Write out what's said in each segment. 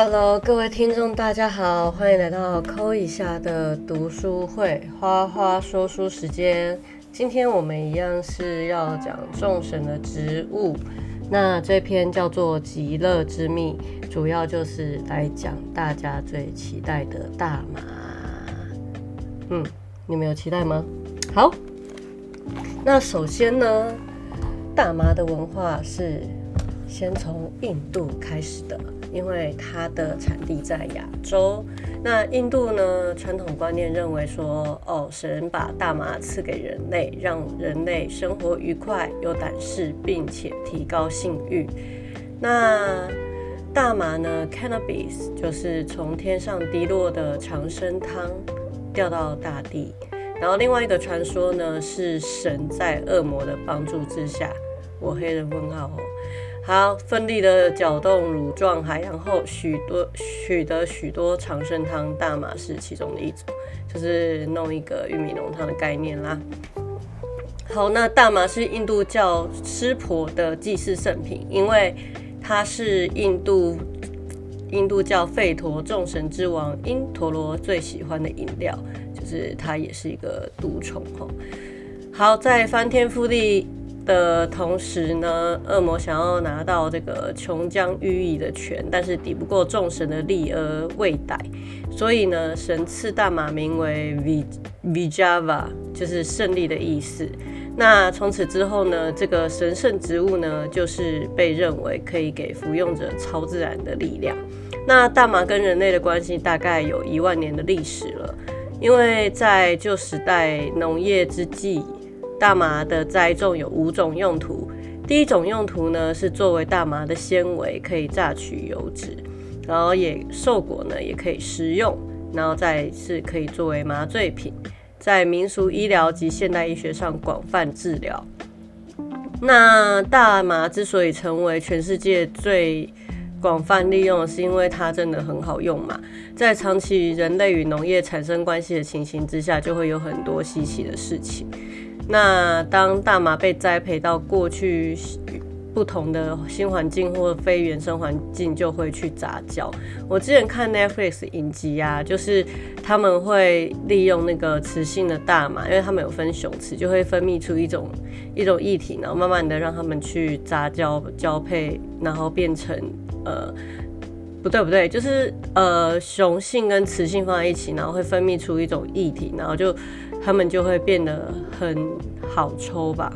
Hello，各位听众，大家好，欢迎来到抠一下的读书会，花花说书时间。今天我们一样是要讲众神的植物，那这篇叫做《极乐之秘》，主要就是来讲大家最期待的大麻。嗯，你们有期待吗？好，那首先呢，大麻的文化是先从印度开始的。因为它的产地在亚洲，那印度呢？传统观念认为说，哦，神把大麻赐给人类，让人类生活愉快、有胆识，并且提高性欲。那大麻呢？Cannabis 就是从天上滴落的长生汤掉到大地。然后另外一个传说呢，是神在恶魔的帮助之下，我黑人问号哦。好，奋力的搅动乳状海洋后，许多取得许多长生汤，大麻是其中的一种，就是弄一个玉米浓汤的概念啦。好，那大麻是印度教湿婆的祭祀圣品，因为它是印度印度教吠陀众神之王因陀罗最喜欢的饮料，就是它也是一个毒虫吼。好，在翻天覆地。的同时呢，恶魔想要拿到这个琼浆玉液的权，但是抵不过众神的力而未逮，所以呢，神赐大马名为 V Vijava，就是胜利的意思。那从此之后呢，这个神圣植物呢，就是被认为可以给服用者超自然的力量。那大麻跟人类的关系大概有一万年的历史了，因为在旧时代农业之际。大麻的栽种有五种用途。第一种用途呢，是作为大麻的纤维，可以榨取油脂，然后也受果呢也可以食用，然后再是可以作为麻醉品，在民俗医疗及现代医学上广泛治疗。那大麻之所以成为全世界最广泛利用，是因为它真的很好用嘛。在长期人类与农业产生关系的情形之下，就会有很多稀奇的事情。那当大麻被栽培到过去不同的新环境或非原生环境，就会去杂交。我之前看 Netflix 影集啊，就是他们会利用那个雌性的大麻，因为他们有分雄雌，就会分泌出一种一种液体，然后慢慢的让他们去杂交交配，然后变成呃，不对不对，就是呃雄性跟雌性放在一起，然后会分泌出一种液体，然后就。他们就会变得很好抽吧，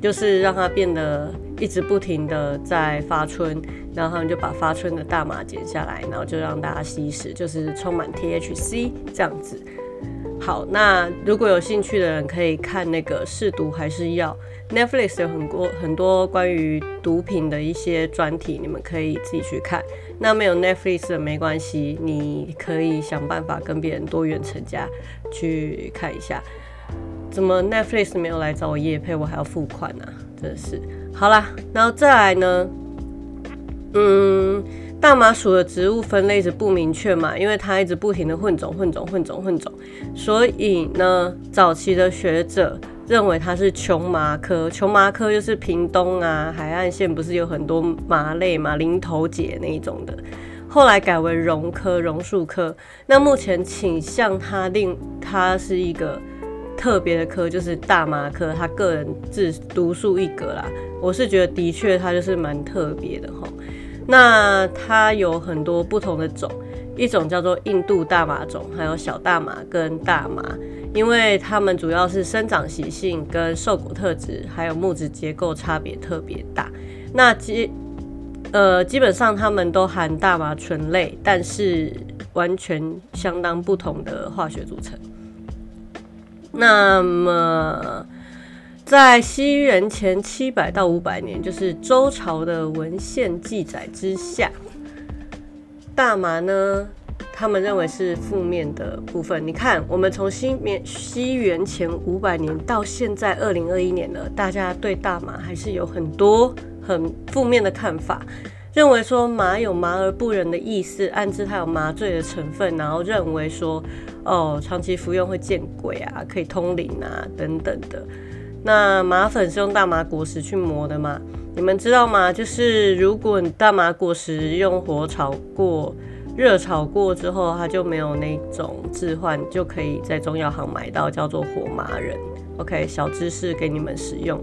就是让它变得一直不停的在发春，然后他们就把发春的大麻剪下来，然后就让大家吸食，就是充满 THC 这样子。好，那如果有兴趣的人可以看那个试毒还是药，Netflix 有很多很多关于毒品的一些专题，你们可以自己去看。那没有 Netflix 的没关系，你可以想办法跟别人多远成家去看一下。怎么 Netflix 没有来找我叶配，我还要付款呢？真的是。好啦，然后再来呢，嗯。大麻属的植物分类是不明确嘛，因为它一直不停的混种、混种、混种、混种，所以呢，早期的学者认为它是琼麻科。琼麻科就是屏东啊，海岸线不是有很多麻类嘛，林头姐那一种的，后来改为榕科、榕树科。那目前倾向它另它是一个特别的科，就是大麻科，他个人自独树一格啦。我是觉得的确它就是蛮特别的哈。那它有很多不同的种，一种叫做印度大麻种，还有小大麻跟大麻，因为它们主要是生长习性跟受果特质，还有木质结构差别特别大。那基呃基本上它们都含大麻醇类，但是完全相当不同的化学组成。那么。在西元前七百到五百年，就是周朝的文献记载之下，大麻呢，他们认为是负面的部分。你看，我们从西面西元前五百年到现在二零二一年了，大家对大麻还是有很多很负面的看法，认为说麻有麻而不仁的意思，暗示它有麻醉的成分，然后认为说，哦，长期服用会见鬼啊，可以通灵啊，等等的。那麻粉是用大麻果实去磨的嘛？你们知道吗？就是如果你大麻果实用火炒过，热炒过之后，它就没有那种置换，就可以在中药行买到，叫做火麻仁。OK，小知识给你们使用。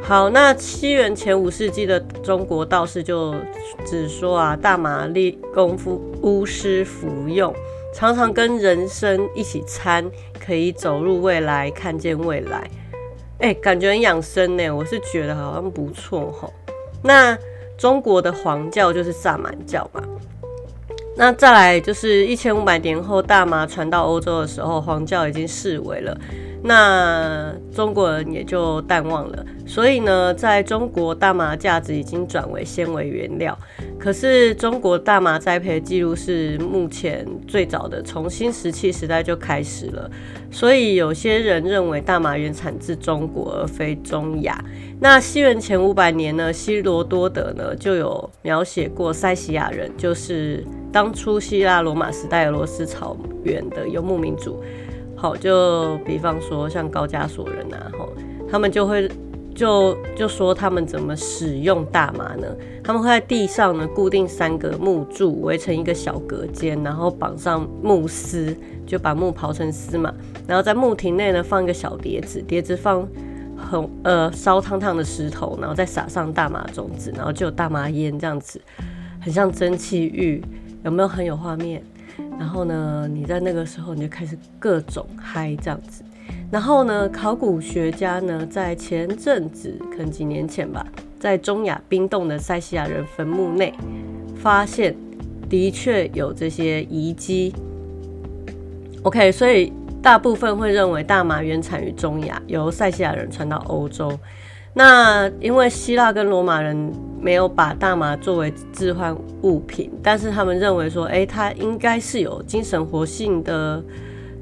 好，那西元前五世纪的中国道士就只说啊，大麻利功夫巫师服用，常常跟人参一起参，可以走入未来，看见未来。哎，感觉很养生呢，我是觉得好像不错吼。那中国的黄教就是萨满教嘛。那再来就是一千五百年后，大麻传到欧洲的时候，黄教已经视为了。那中国人也就淡忘了，所以呢，在中国大麻价值已经转为纤维原料。可是中国大麻栽培记录是目前最早的，从新石器时代就开始了。所以有些人认为大麻原产自中国而非中亚。那西元前五百年呢，希罗多德呢就有描写过塞西亚人，就是当初希腊罗马时代俄罗斯草原的游牧民族。好，就比方说像高加索人啊，吼，他们就会就就说他们怎么使用大麻呢？他们会在地上呢固定三个木柱，围成一个小隔间，然后绑上木丝，就把木刨成丝嘛。然后在木亭内呢放一个小碟子，碟子放很呃烧烫烫的石头，然后再撒上大麻种子，然后就有大麻烟这样子，很像蒸汽浴，有没有很有画面？然后呢，你在那个时候你就开始各种嗨这样子。然后呢，考古学家呢在前阵子，可能几年前吧，在中亚冰冻的塞西亚人坟墓内，发现的确有这些遗迹。OK，所以大部分会认为大麻原产于中亚，由塞西亚人传到欧洲。那因为希腊跟罗马人没有把大麻作为置换物品，但是他们认为说，哎，它应该是有精神活性的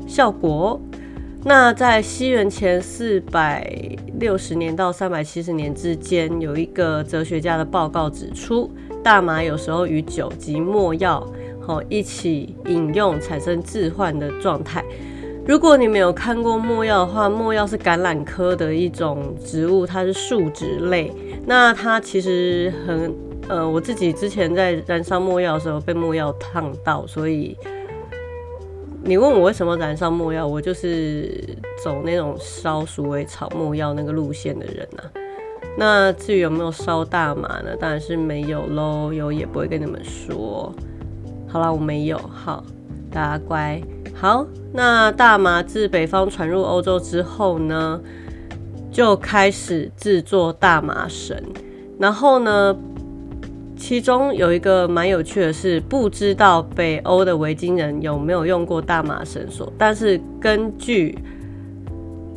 效果。那在西元前四百六十年到三百七十年之间，有一个哲学家的报告指出，大麻有时候与酒及墨药一起饮用，产生置换的状态。如果你没有看过墨药的话，墨药是橄榄科的一种植物，它是树脂类。那它其实很呃，我自己之前在燃烧墨药的时候被墨药烫到，所以你问我为什么燃烧墨药，我就是走那种烧鼠尾草墨药那个路线的人呐。那至于有没有烧大麻呢？当然是没有喽，有也不会跟你们说。好了，我没有，好，大家乖。好，那大麻自北方传入欧洲之后呢，就开始制作大麻绳。然后呢，其中有一个蛮有趣的是，不知道北欧的维京人有没有用过大麻绳索，但是根据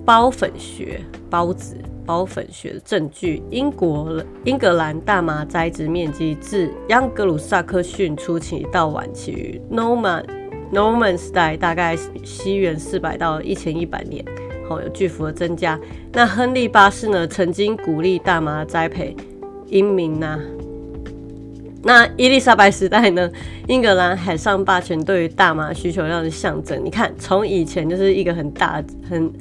包粉学、包子、包粉学的证据，英国、英格兰大麻栽植面积自央格鲁萨克逊初期到晚期于 Norman。Norman 时代大概西元四百到一千一百年，好有巨幅的增加。那亨利八世呢，曾经鼓励大麻栽培，英明呐。那伊丽莎白时代呢，英格兰海上霸权对于大麻需求量的象征。你看，从以前就是一个很大、很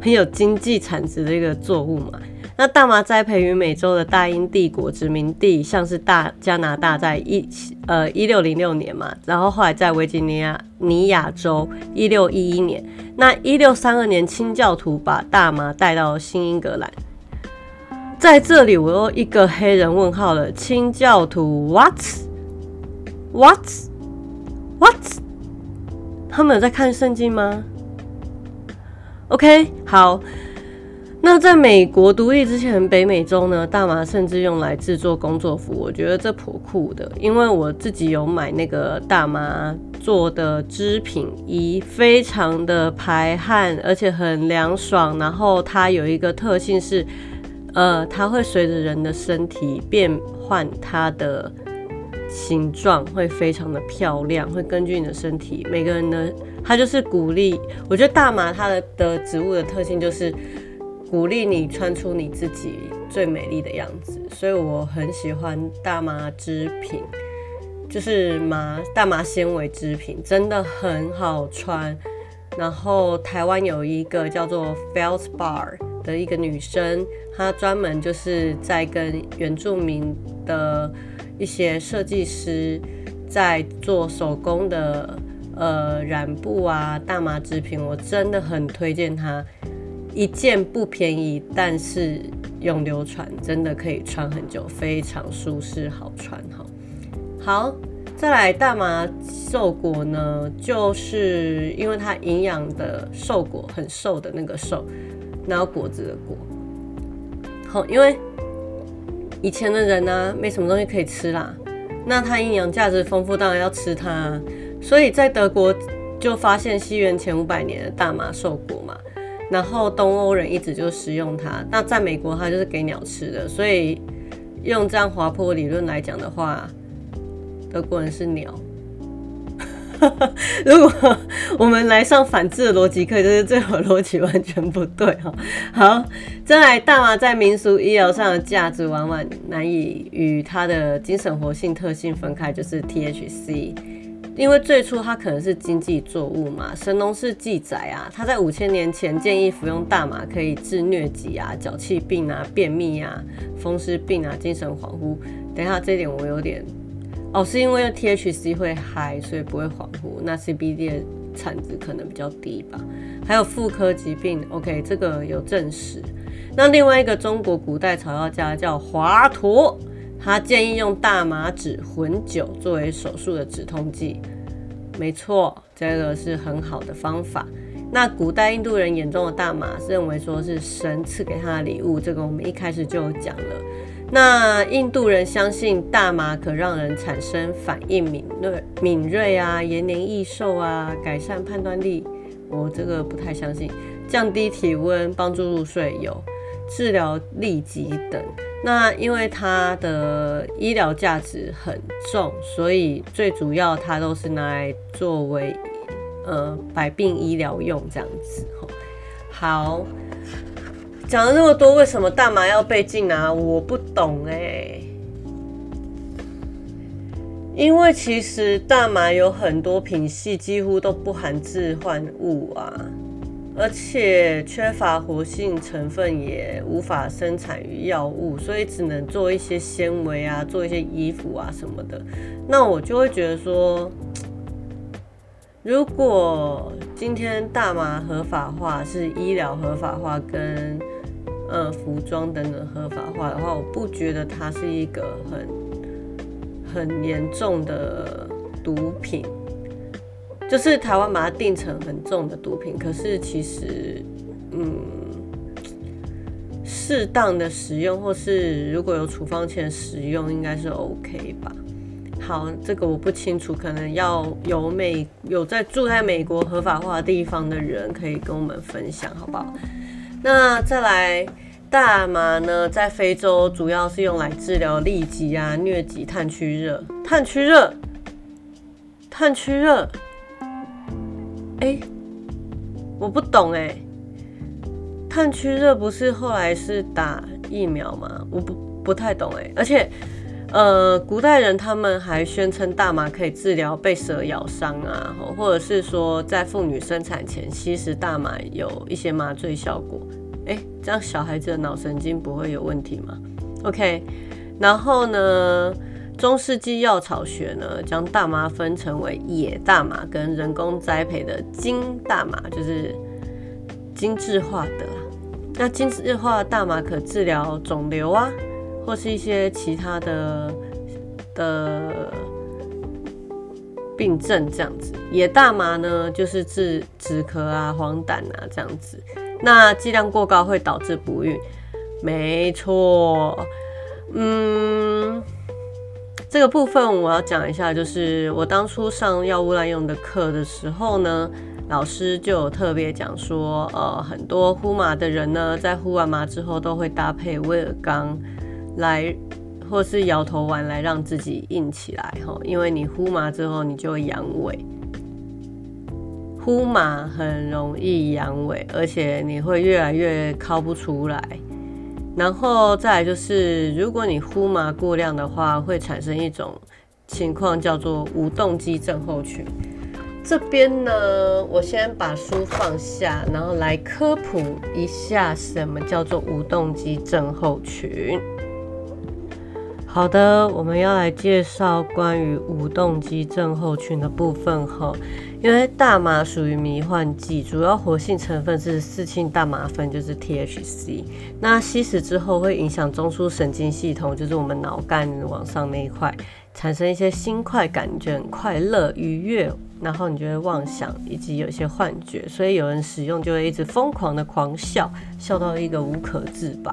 很有经济产值的一个作物嘛。那大麻栽培于美洲的大英帝国殖民地，像是大加拿大，在一呃一六零六年嘛，然后后来在维吉尼亚尼亚州一六一一年，那一六三二年清教徒把大麻带到新英格兰，在这里我又一个黑人问号了，清教徒 what what what？他们有在看圣经吗？OK，好。那在美国独立之前，北美洲呢，大麻甚至用来制作工作服，我觉得这颇酷的。因为我自己有买那个大麻做的织品衣，非常的排汗，而且很凉爽。然后它有一个特性是，呃，它会随着人的身体变换它的形状，会非常的漂亮，会根据你的身体，每个人的，它就是鼓励。我觉得大麻它的的植物的特性就是。鼓励你穿出你自己最美丽的样子，所以我很喜欢大麻织品，就是麻大麻纤维织品，真的很好穿。然后台湾有一个叫做 Felt Bar 的一个女生，她专门就是在跟原住民的一些设计师在做手工的呃染布啊、大麻织品，我真的很推荐她。一件不便宜，但是永流传，真的可以穿很久，非常舒适好穿哈。好，再来大麻瘦果呢，就是因为它营养的瘦果，很瘦的那个瘦，然后果子的果。好，因为以前的人呢，没什么东西可以吃啦，那它营养价值丰富，当然要吃它。所以在德国就发现西元前五百年的大麻瘦果嘛。然后东欧人一直就食用它，那在美国它就是给鸟吃的，所以用这样滑坡理论来讲的话，德国人是鸟。如果我们来上反智的逻辑课，就是这个逻辑完全不对哈。好，再来大麻在民俗医疗上的价值，往往难以与它的精神活性特性分开，就是 THC。因为最初它可能是经济作物嘛，神农氏记载啊，他在五千年前建议服用大麻可以治疟疾啊、脚气病啊、便秘啊、风湿病啊、精神恍惚。等一下，这点我有点哦，是因为 THC 会嗨，所以不会恍惚。那 CBD 的产值可能比较低吧。还有妇科疾病，OK，这个有证实。那另外一个中国古代草药家叫华佗。他建议用大麻籽混酒作为手术的止痛剂，没错，这个是很好的方法。那古代印度人眼中的大麻，认为说是神赐给他的礼物，这个我们一开始就有讲了。那印度人相信大麻可让人产生反应敏锐、敏锐啊，延年益寿啊，改善判断力。我这个不太相信。降低体温，帮助入睡，有治疗痢疾等。那因为它的医疗价值很重，所以最主要它都是拿来作为呃百病医疗用这样子好，讲了那么多，为什么大麻要被禁啊？我不懂哎。因为其实大麻有很多品系几乎都不含致幻物啊。而且缺乏活性成分，也无法生产于药物，所以只能做一些纤维啊，做一些衣服啊什么的。那我就会觉得说，如果今天大麻合法化，是医疗合法化跟呃服装等等合法化的话，我不觉得它是一个很很严重的毒品。就是台湾把它定成很重的毒品，可是其实，嗯，适当的使用或是如果有处方前使用，应该是 OK 吧。好，这个我不清楚，可能要有美有在住在美国合法化地方的人可以跟我们分享，好不好？那再来大麻呢，在非洲主要是用来治疗痢疾啊、疟疾、炭疽热、炭疽热、炭疽热。哎，我不懂哎，炭疽热不是后来是打疫苗吗？我不不太懂哎，而且，呃，古代人他们还宣称大麻可以治疗被蛇咬伤啊，或者是说在妇女生产前吸食大麻有一些麻醉效果。哎，这样小孩子的脑神经不会有问题吗？OK，然后呢？中世纪药草学呢，将大麻分成为野大麻跟人工栽培的精大麻，就是精致化的。那精致化大麻可治疗肿瘤啊，或是一些其他的的病症这样子。野大麻呢，就是治止咳啊、黄疸啊这样子。那剂量过高会导致不孕，没错，嗯。这个部分我要讲一下，就是我当初上药物滥用的课的时候呢，老师就有特别讲说，呃，很多呼麻的人呢，在呼完麻之后都会搭配威尔刚来，或是摇头丸来让自己硬起来哈，因为你呼麻之后你就会阳痿，呼麻很容易阳痿，而且你会越来越靠不出来。然后再来就是，如果你呼麻过量的话，会产生一种情况叫做无动机症候群。这边呢，我先把书放下，然后来科普一下什么叫做无动机症候群。好的，我们要来介绍关于无动机症候群的部分哈。因为大麻属于迷幻剂，主要活性成分是四氢大麻酚，就是 THC。那吸食之后会影响中枢神经系统，就是我们脑干往上那一块，产生一些心快感觉，快乐、愉悦。然后你就会妄想，以及有一些幻觉，所以有人使用就会一直疯狂的狂笑，笑到一个无可自拔。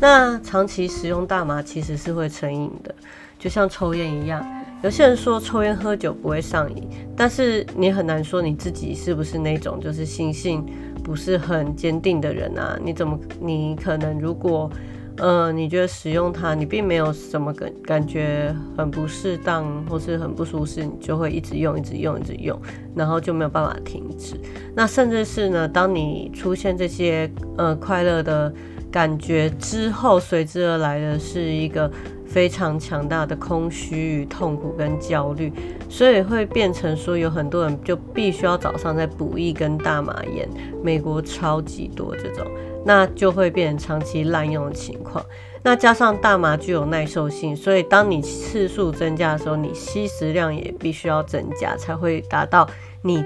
那长期使用大麻其实是会成瘾的，就像抽烟一样。有些人说抽烟喝酒不会上瘾，但是你很难说你自己是不是那种就是心性不是很坚定的人啊？你怎么你可能如果。嗯，你觉得使用它，你并没有什么感感觉很不适当或是很不舒适，你就会一直用，一直用，一直用，然后就没有办法停止。那甚至是呢，当你出现这些呃快乐的感觉之后，随之而来的是一个非常强大的空虚与痛苦跟焦虑，所以会变成说有很多人就必须要早上再补一根大麻烟，美国超级多这种。那就会变成长期滥用的情况。那加上大麻具有耐受性，所以当你次数增加的时候，你吸食量也必须要增加，才会达到你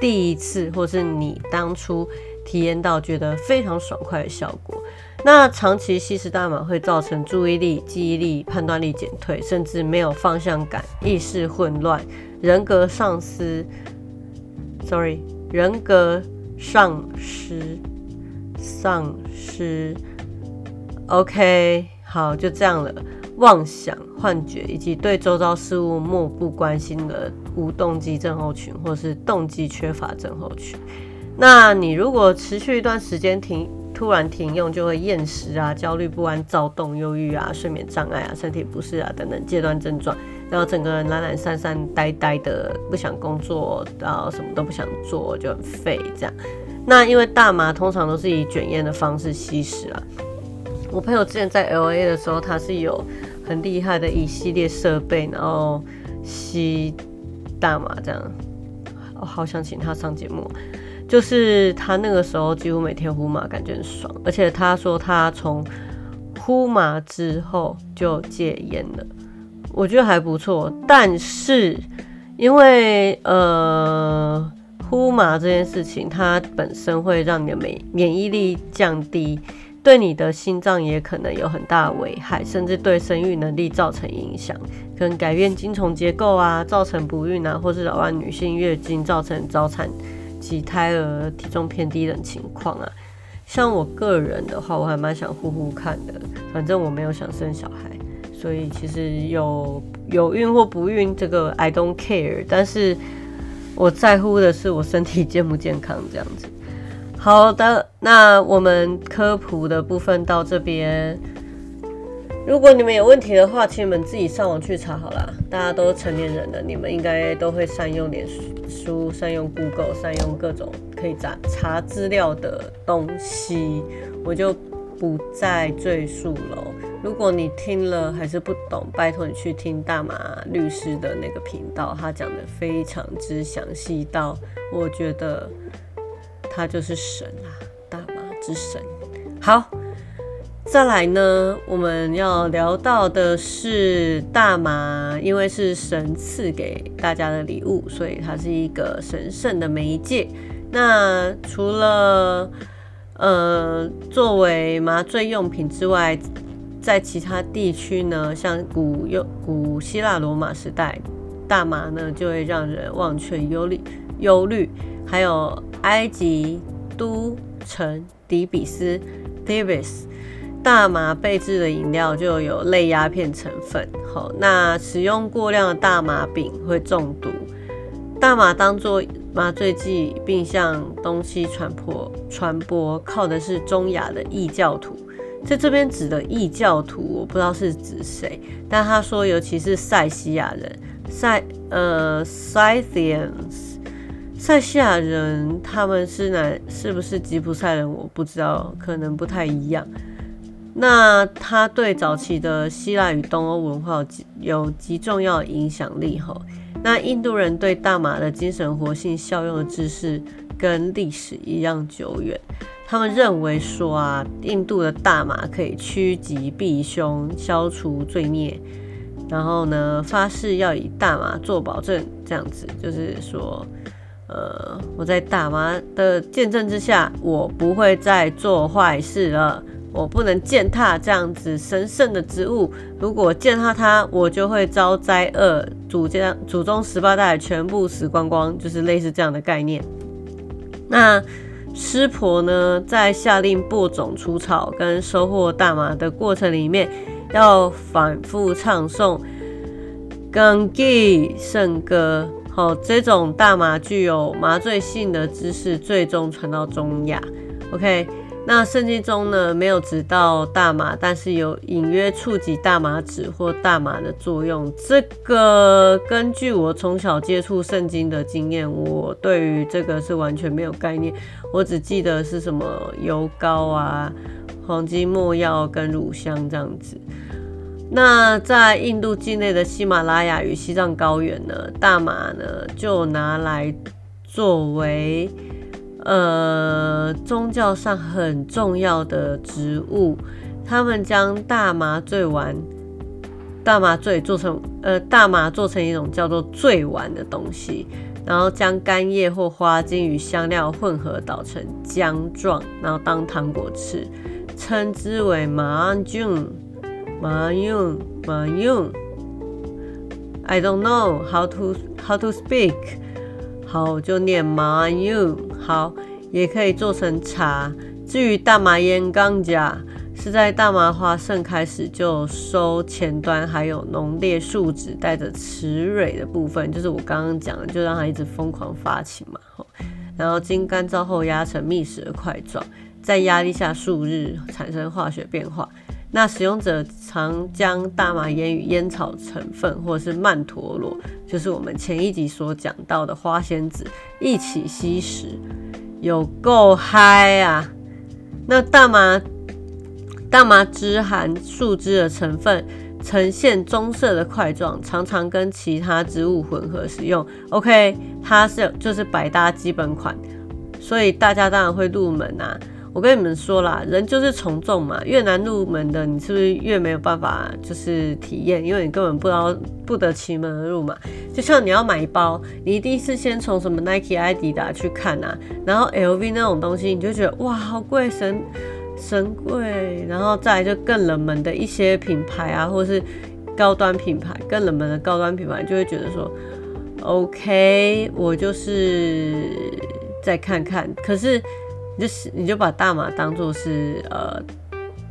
第一次或是你当初体验到觉得非常爽快的效果。那长期吸食大麻会造成注意力、记忆力、判断力减退，甚至没有方向感、意识混乱、人格丧失。Sorry，人格丧失。丧失，OK，好，就这样了。妄想、幻觉以及对周遭事物漠不关心的无动机症候群，或是动机缺乏症候群。那你如果持续一段时间停，突然停用，就会厌食啊、焦虑不安、躁动、忧郁啊、睡眠障碍啊、身体不适啊等等阶段症状，然后整个人懒懒散散、呆呆的，不想工作，然后什么都不想做，就很废这样。那因为大麻通常都是以卷烟的方式吸食啊。我朋友之前在 L A 的时候，他是有很厉害的一系列设备，然后吸大麻这样。我好想请他上节目，就是他那个时候几乎每天呼麻，感觉很爽。而且他说他从呼麻之后就戒烟了，我觉得还不错。但是因为呃。呼麻这件事情，它本身会让你的免免疫力降低，对你的心脏也可能有很大的危害，甚至对生育能力造成影响，可能改变精虫结构啊，造成不孕啊，或是扰乱女性月经，造成早产及胎儿体重偏低等情况啊。像我个人的话，我还蛮想呼呼看的，反正我没有想生小孩，所以其实有有孕或不孕这个 I don't care，但是。我在乎的是我身体健不健康这样子。好的，那我们科普的部分到这边。如果你们有问题的话，请你们自己上网去查好了。大家都成年人了，你们应该都会善用脸书、善用 Google、善用各种可以查查资料的东西，我就不再赘述了。如果你听了还是不懂，拜托你去听大马律师的那个频道，他讲的非常之详细，到我觉得他就是神啊，大马之神。好，再来呢，我们要聊到的是大麻，因为是神赐给大家的礼物，所以它是一个神圣的媒介。那除了呃作为麻醉用品之外，在其他地区呢，像古又古希腊罗马时代，大麻呢就会让人忘却忧虑忧虑。还有埃及都城底比斯 （Thebes），大麻被制的饮料就有类鸦片成分。好，那使用过量的大麻饼会中毒。大麻当做麻醉剂，并向东西传播传播，靠的是中亚的异教徒。在这边指的异教徒，我不知道是指谁，但他说，尤其是塞西亚人，塞呃塞西亚人他们是哪？是不是吉普赛人？我不知道，可能不太一样。那他对早期的希腊与东欧文化有极重要影响力哈。那印度人对大麻的精神活性效用的知识跟历史一样久远。他们认为说啊，印度的大麻可以趋吉避凶，消除罪孽。然后呢，发誓要以大麻做保证，这样子就是说，呃，我在大麻的见证之下，我不会再做坏事了。我不能践踏这样子神圣的植物，如果践踏它，我就会遭灾厄，祖家祖宗十八代全部死光光，就是类似这样的概念。那师婆呢，在下令播种、除草跟收获大麻的过程里面，要反复唱诵《根基圣歌》。好，这种大麻具有麻醉性的知识，最终传到中亚。OK。那圣经中呢，没有指到大麻，但是有隐约触及大麻籽或大麻的作用。这个根据我从小接触圣经的经验，我对于这个是完全没有概念。我只记得是什么油膏啊、黄金末药跟乳香这样子。那在印度境内的喜马拉雅与西藏高原呢，大麻呢就拿来作为。呃，宗教上很重要的植物，他们将大麻醉丸、大麻醉做成呃大麻做成一种叫做醉丸的东西，然后将干叶或花茎与香料混合捣成浆状，然后当糖果吃，称之为麻用麻用麻用。I don't know how to how to speak. 好，我就念麻油。好，也可以做成茶。至于大麻烟钢甲，是在大麻花盛开时就收前端，还有浓烈树脂带着雌蕊的部分，就是我刚刚讲的，就让它一直疯狂发情嘛。然后经干燥后压成密实的块状，在压力下数日产生化学变化。那使用者常将大麻烟与烟草成分，或者是曼陀罗，就是我们前一集所讲到的花仙子一起吸食，有够嗨啊！那大麻大麻枝含树脂的成分，呈现棕色的块状，常常跟其他植物混合使用。OK，它是就是百搭基本款，所以大家当然会入门啊。我跟你们说啦，人就是从众嘛，越难入门的，你是不是越没有办法就是体验？因为你根本不知道不得其门而入嘛。就像你要买包，你一定是先从什么 Nike、艾迪达去看啊，然后 LV 那种东西，你就觉得哇，好贵，神神贵，然后再来就更冷门的一些品牌啊，或是高端品牌，更冷门的高端品牌，就会觉得说，OK，我就是再看看，可是。你就是你就把大麻当做是呃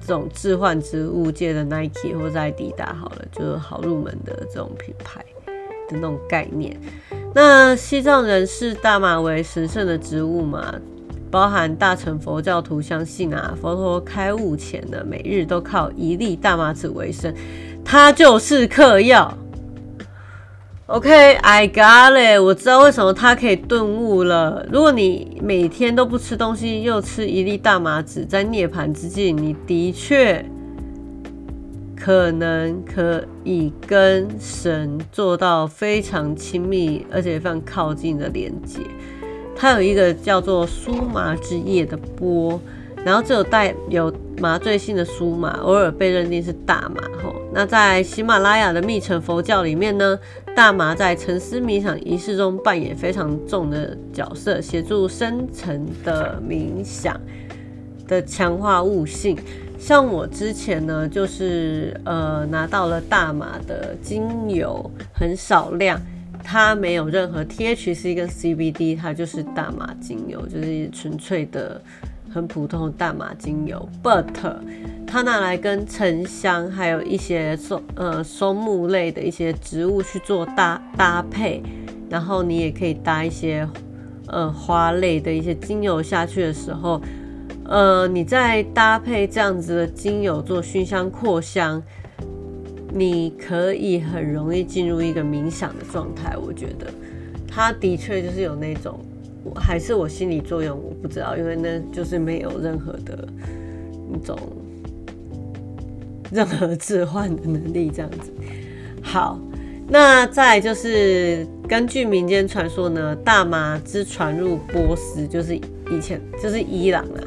这种置换植物界的 Nike 或者艾迪达好了，就是好入门的这种品牌的那种概念。那西藏人视大麻为神圣的植物嘛，包含大乘佛教徒相信啊，佛陀开悟前呢，每日都靠一粒大麻籽为生，它就是嗑药。OK，I got it。我知道为什么他可以顿悟了。如果你每天都不吃东西，又吃一粒大麻籽，在涅槃之际，你的确可能可以跟神做到非常亲密而且非常靠近的连接。它有一个叫做苏麻之叶的波。然后只有带有麻醉性的苏麻，偶尔被认定是大麻。吼，那在喜马拉雅的密乘佛教里面呢，大麻在沉思冥想仪式中扮演非常重的角色，协助深层的冥想的强化悟性。像我之前呢，就是呃拿到了大麻的精油，很少量，它没有任何 THC 跟 CBD，它就是大麻精油，就是纯粹的。很普通的大麻精油，but 它拿来跟沉香还有一些松呃松木类的一些植物去做搭搭配，然后你也可以搭一些呃花类的一些精油下去的时候，呃你在搭配这样子的精油做熏香扩香，你可以很容易进入一个冥想的状态。我觉得它的确就是有那种。还是我心理作用，我不知道，因为那就是没有任何的那种任何置换的能力，这样子。好，那再就是根据民间传说呢，大麻之传入波斯，就是以前就是伊朗啊，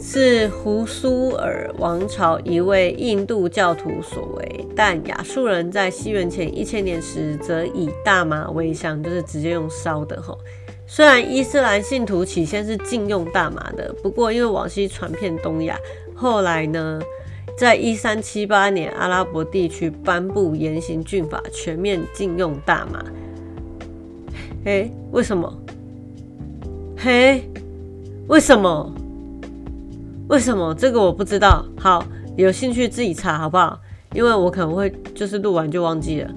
是胡苏尔王朝一位印度教徒所为。但亚述人在西元前一千年时，则以大麻为香，就是直接用烧的哈。虽然伊斯兰信徒起先是禁用大麻的，不过因为往西传遍东亚，后来呢？在一三七八年，阿拉伯地区颁布严刑峻法，全面禁用大麻。嘿，为什么？嘿，为什么？为什么？这个我不知道。好，有兴趣自己查好不好？因为我可能会就是录完就忘记了。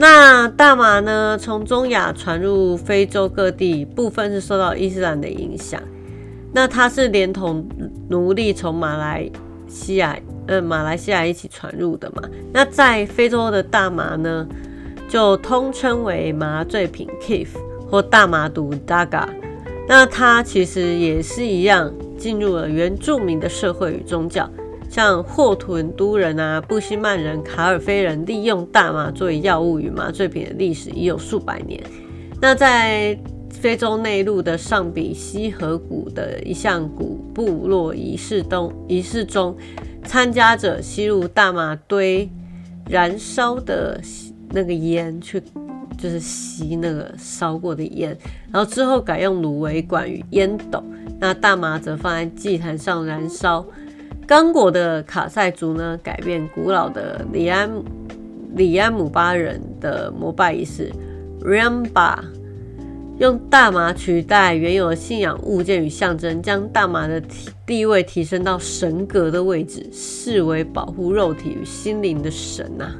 那大麻呢？从中亚传入非洲各地，部分是受到伊斯兰的影响。那它是连同奴隶从马来西亚。呃，马来西亚一起传入的嘛。那在非洲的大麻呢，就通称为麻醉品 （kif） 或大麻毒 （daga）。那它其实也是一样，进入了原住民的社会与宗教，像霍屯都人啊、布希曼人、卡尔菲人利用大麻作为药物与麻醉品的历史已有数百年。那在非洲内陆的上比西河谷的一项古部落仪式中，仪式中。参加者吸入大麻堆燃烧的那个烟，去就是吸那个烧过的烟，然后之后改用芦苇管与烟斗。那大麻则放在祭坛上燃烧。刚果的卡塞族呢，改变古老的里安里安姆巴人的膜拜仪式 Ramba。用大麻取代原有的信仰物件与象征，将大麻的地位提升到神格的位置，视为保护肉体与心灵的神呐。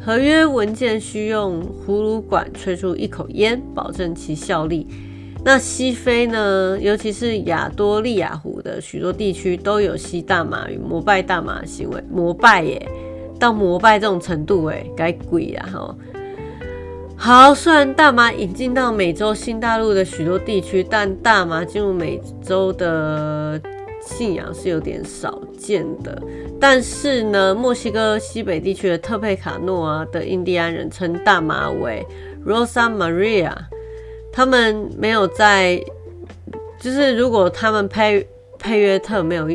合约文件需用葫芦管吹出一口烟，保证其效力。那西非呢，尤其是亚多利亚湖的许多地区，都有吸大麻与膜拜大麻的行为。膜拜耶，到膜拜这种程度哎，该鬼呀哈！好，虽然大麻引进到美洲新大陆的许多地区，但大麻进入美洲的信仰是有点少见的。但是呢，墨西哥西北地区的特佩卡诺啊的印第安人称大麻为 Rosa Maria，他们没有在，就是如果他们配配约特没有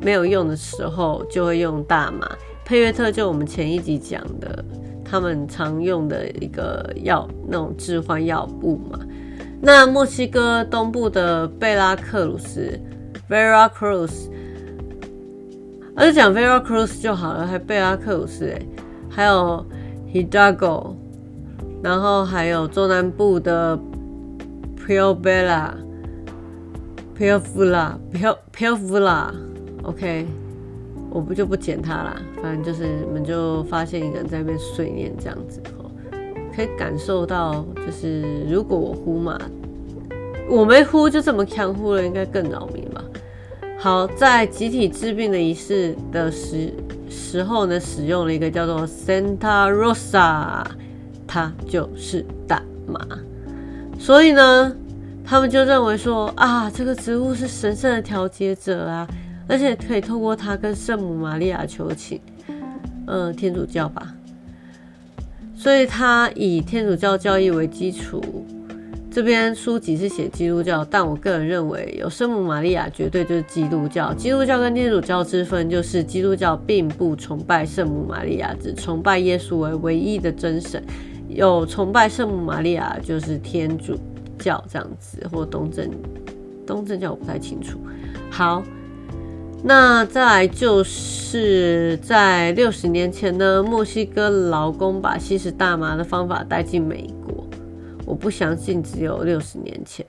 没有用的时候，就会用大麻。配约特就我们前一集讲的。他们常用的一个药，那种致幻药物嘛。那墨西哥东部的贝拉克鲁斯 （Vera Cruz），而且讲 Vera Cruz 就好了，还贝拉克鲁斯哎，还有 Hidalgo，然后还有中南部的 Puebla、Puebla、Puebla，OK。我不就不剪它啦，反正就是你们就发现一个人在那边碎念这样子哦，可以感受到，就是如果我呼嘛，我没呼就这么强呼了，应该更扰民吧。好，在集体治病的仪式的时时候呢，使用了一个叫做 Santa Rosa，它就是大麻，所以呢，他们就认为说啊，这个植物是神圣的调节者啊。而且可以透过它跟圣母玛利亚求情，嗯，天主教吧，所以他以天主教教义为基础。这边书籍是写基督教，但我个人认为有圣母玛利亚绝对就是基督教。基督教跟天主教之分就是基督教并不崇拜圣母玛利亚，只崇拜耶稣为唯一的真神。有崇拜圣母玛利亚就是天主教这样子，或东正东正教我不太清楚。好。那再来就是在六十年前呢，墨西哥劳工把吸食大麻的方法带进美国。我不相信只有六十年前。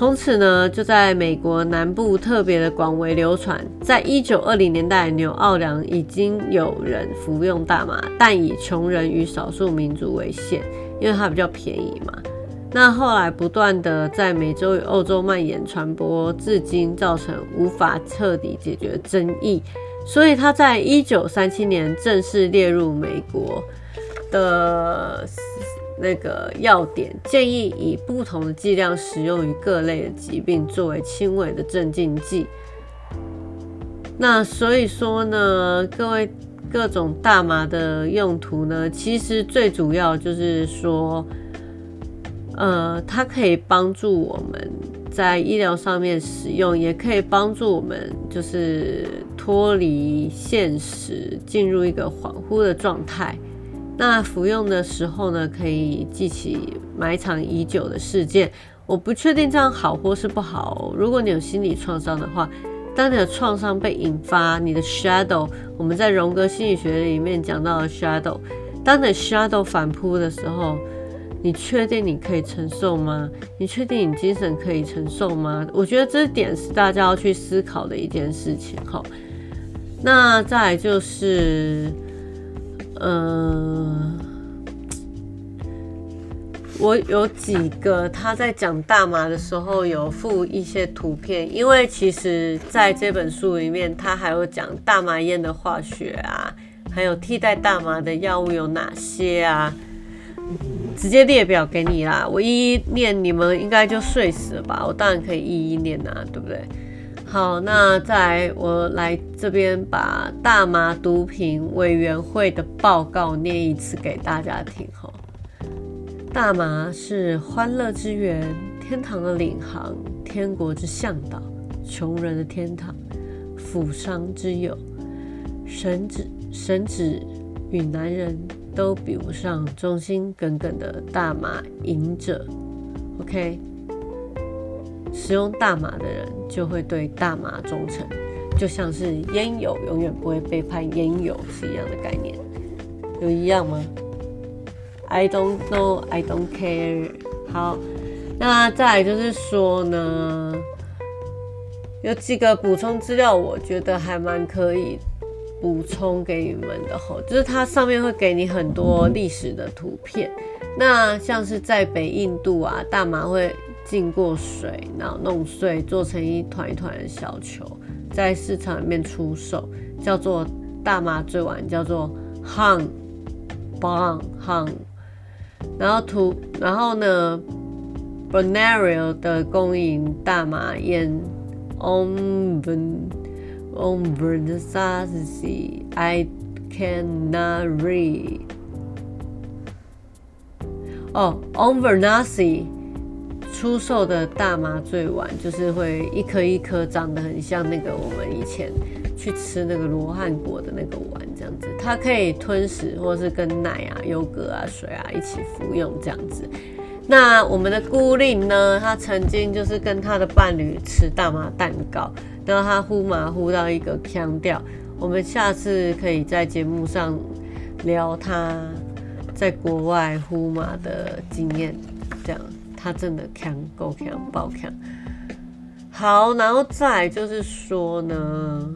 从此呢，就在美国南部特别的广为流传。在一九二零年代，纽奥良已经有人服用大麻，但以穷人与少数民族为限，因为它比较便宜嘛。那后来不断的在美洲与欧洲蔓延传播，至今造成无法彻底解决争议，所以他在一九三七年正式列入美国的那个要点，建议以不同的剂量使用于各类的疾病，作为轻微的镇静剂。那所以说呢，各位各种大麻的用途呢，其实最主要就是说，呃，它可以帮助我们在医疗上面使用，也可以帮助我们就是脱离现实，进入一个恍惚的状态。那服用的时候呢，可以记起埋藏已久的事件。我不确定这样好或是不好。如果你有心理创伤的话。当你的创伤被引发，你的 shadow，我们在荣格心理学里面讲到的 shadow，当你的 shadow 反扑的时候，你确定你可以承受吗？你确定你精神可以承受吗？我觉得这点是大家要去思考的一件事情。哈，那再来就是，嗯。我有几个他在讲大麻的时候有附一些图片，因为其实在这本书里面，他还有讲大麻烟的化学啊，还有替代大麻的药物有哪些啊，直接列表给你啦，我一一念，你们应该就睡死了吧？我当然可以一一念啊，对不对？好，那再我来这边把大麻毒品委员会的报告念一次给大家听哈。大麻是欢乐之源，天堂的领航，天国之向导，穷人的天堂，富商之友，神子神子与男人都比不上忠心耿耿的大麻瘾者。OK，使用大麻的人就会对大麻忠诚，就像是烟友永远不会背叛烟友是一样的概念，有一样吗？I don't know, I don't care。好，那再来就是说呢，有几个补充资料，我觉得还蛮可以补充给你们的吼，就是它上面会给你很多历史的图片。那像是在北印度啊，大麻会浸过水，然后弄碎，做成一团一团的小球，在市场里面出售，叫做大麻醉丸，叫做 hang bang hang。然后图，然后呢 b o n a r i o 的供应大麻烟，On On Versace，I cannot read。哦，On Versace 出售的大麻醉丸，就是会一颗一颗长得很像那个我们以前。去吃那个罗汉果的那个丸，这样子，它可以吞食，或是跟奶啊、优格啊、水啊一起服用，这样子。那我们的孤令呢？他曾经就是跟他的伴侣吃大麻蛋糕，然后他呼麻呼到一个腔调。我们下次可以在节目上聊他在国外呼麻的经验，他真的强够强爆强。好，然后再就是说呢。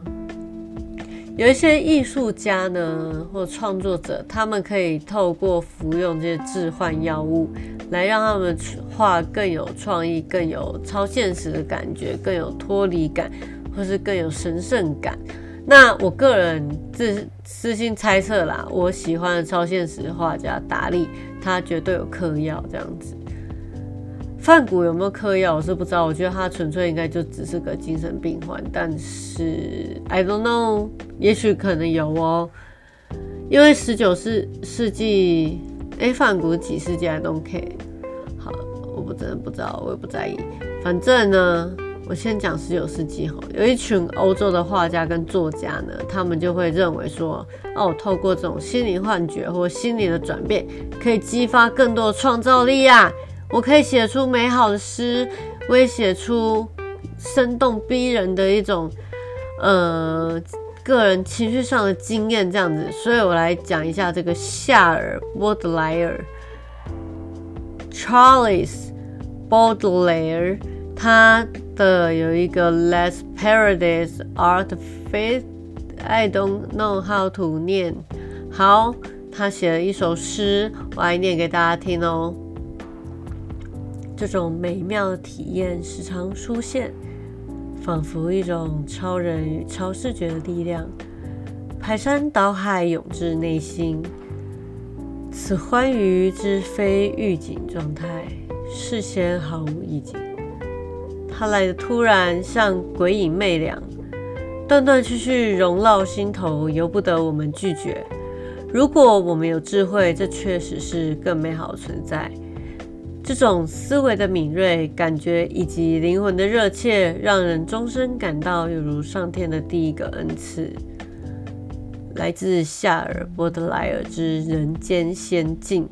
有一些艺术家呢，或创作者，他们可以透过服用这些致幻药物，来让他们画更有创意、更有超现实的感觉，更有脱离感，或是更有神圣感。那我个人自私心猜测啦，我喜欢的超现实画家达利，他绝对有嗑药这样子。范谷有没有嗑药，我是不知道。我觉得他纯粹应该就只是个精神病患，但是 I don't know，也许可能有哦。因为十九世世纪，哎，范谷几世纪 I don't care。好，我不真的不知道，我也不在意。反正呢，我先讲十九世纪哈，有一群欧洲的画家跟作家呢，他们就会认为说，哦，透过这种心理幻觉或心理的转变，可以激发更多的创造力呀。我可以写出美好的诗，我也写出生动逼人的一种，呃，个人情绪上的经验这样子。所以我来讲一下这个夏尔·波德莱尔 （Charles Baudelaire），他的有一个《Less Paradise Art Fait》，I don't know how to 念。好，他写了一首诗，我来念给大家听哦。这种美妙的体验时常出现，仿佛一种超人与超视觉的力量，排山倒海涌至内心。此欢愉之非预警状态，事先毫无意境。它来的突然，像鬼影魅两，断断续续融绕心头，由不得我们拒绝。如果我们有智慧，这确实是更美好的存在。这种思维的敏锐、感觉以及灵魂的热切，让人终身感到犹如上天的第一个恩赐，来自夏尔·波德莱尔之《人间仙境》。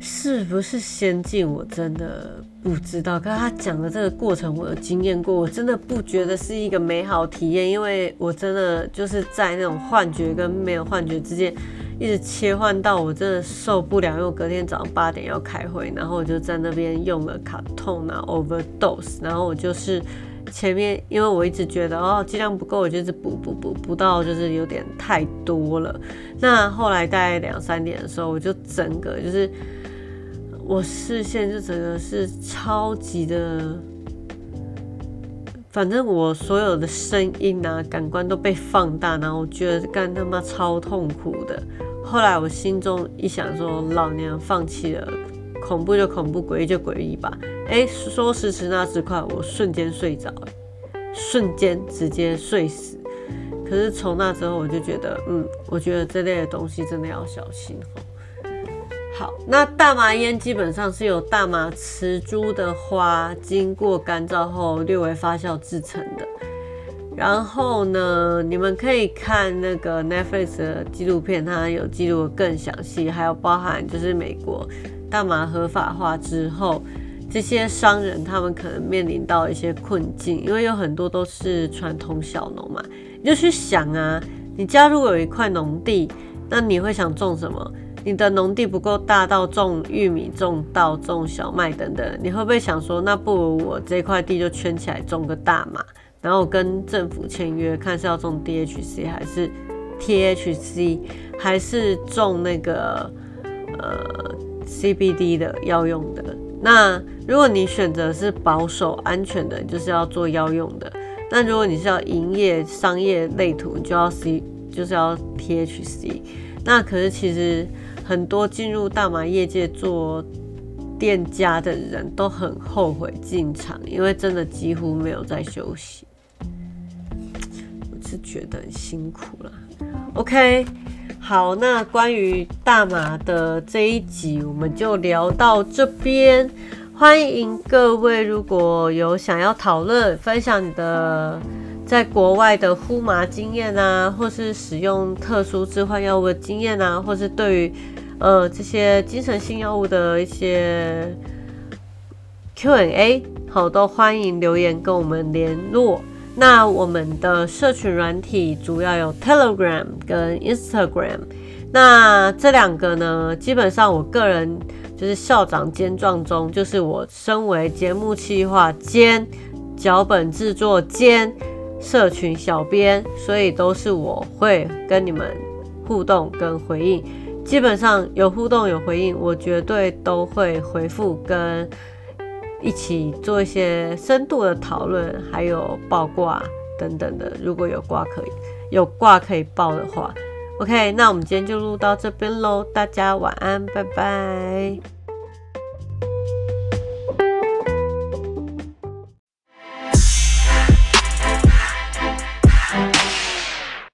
是不是仙境？我真的不知道。可他讲的这个过程，我有经验过，我真的不觉得是一个美好体验，因为我真的就是在那种幻觉跟没有幻觉之间。一直切换到我真的受不了，因为我隔天早上八点要开会，然后我就在那边用了卡痛啊，overdose，然后我就是前面，因为我一直觉得哦剂量不够，我就是补补补补到就是有点太多了。那后来大概两三点的时候，我就整个就是我视线就整个是超级的，反正我所有的声音啊感官都被放大，然后我觉得干他妈超痛苦的。后来我心中一想，说老娘放弃了，恐怖就恐怖，诡异就诡异吧。哎，说时迟那时快，我瞬间睡着，瞬间直接睡死。可是从那之后，我就觉得，嗯，我觉得这类的东西真的要小心哦。好，那大麻烟基本上是由大麻雌株的花经过干燥后略微发酵制成的。然后呢，你们可以看那个 Netflix 的纪录片，它有记录更详细，还有包含就是美国大麻合法化之后，这些商人他们可能面临到一些困境，因为有很多都是传统小农嘛。你就去想啊，你家如果有一块农地，那你会想种什么？你的农地不够大到种玉米、种稻、种小麦等等，你会不会想说，那不如我这块地就圈起来种个大麻？然后跟政府签约，看是要种 DHC 还是 THC，还是种那个呃 CBD 的药用的。那如果你选择是保守安全的，就是要做药用的。那如果你是要营业商业类图，就要 C，就是要 THC。那可是其实很多进入大麻业界做店家的人都很后悔进场，因为真的几乎没有在休息。是觉得很辛苦了。OK，好，那关于大麻的这一集我们就聊到这边。欢迎各位，如果有想要讨论、分享你的在国外的呼麻经验啊，或是使用特殊置换药物的经验啊，或是对于呃这些精神性药物的一些 Q&A，好，都欢迎留言跟我们联络。那我们的社群软体主要有 Telegram 跟 Instagram，那这两个呢，基本上我个人就是校长兼壮中，就是我身为节目企划兼脚本制作兼社群小编，所以都是我会跟你们互动跟回应，基本上有互动有回应，我绝对都会回复跟。一起做一些深度的讨论，还有爆卦等等的。如果有卦可以有卦可以爆的话，OK，那我们今天就录到这边喽。大家晚安，拜拜。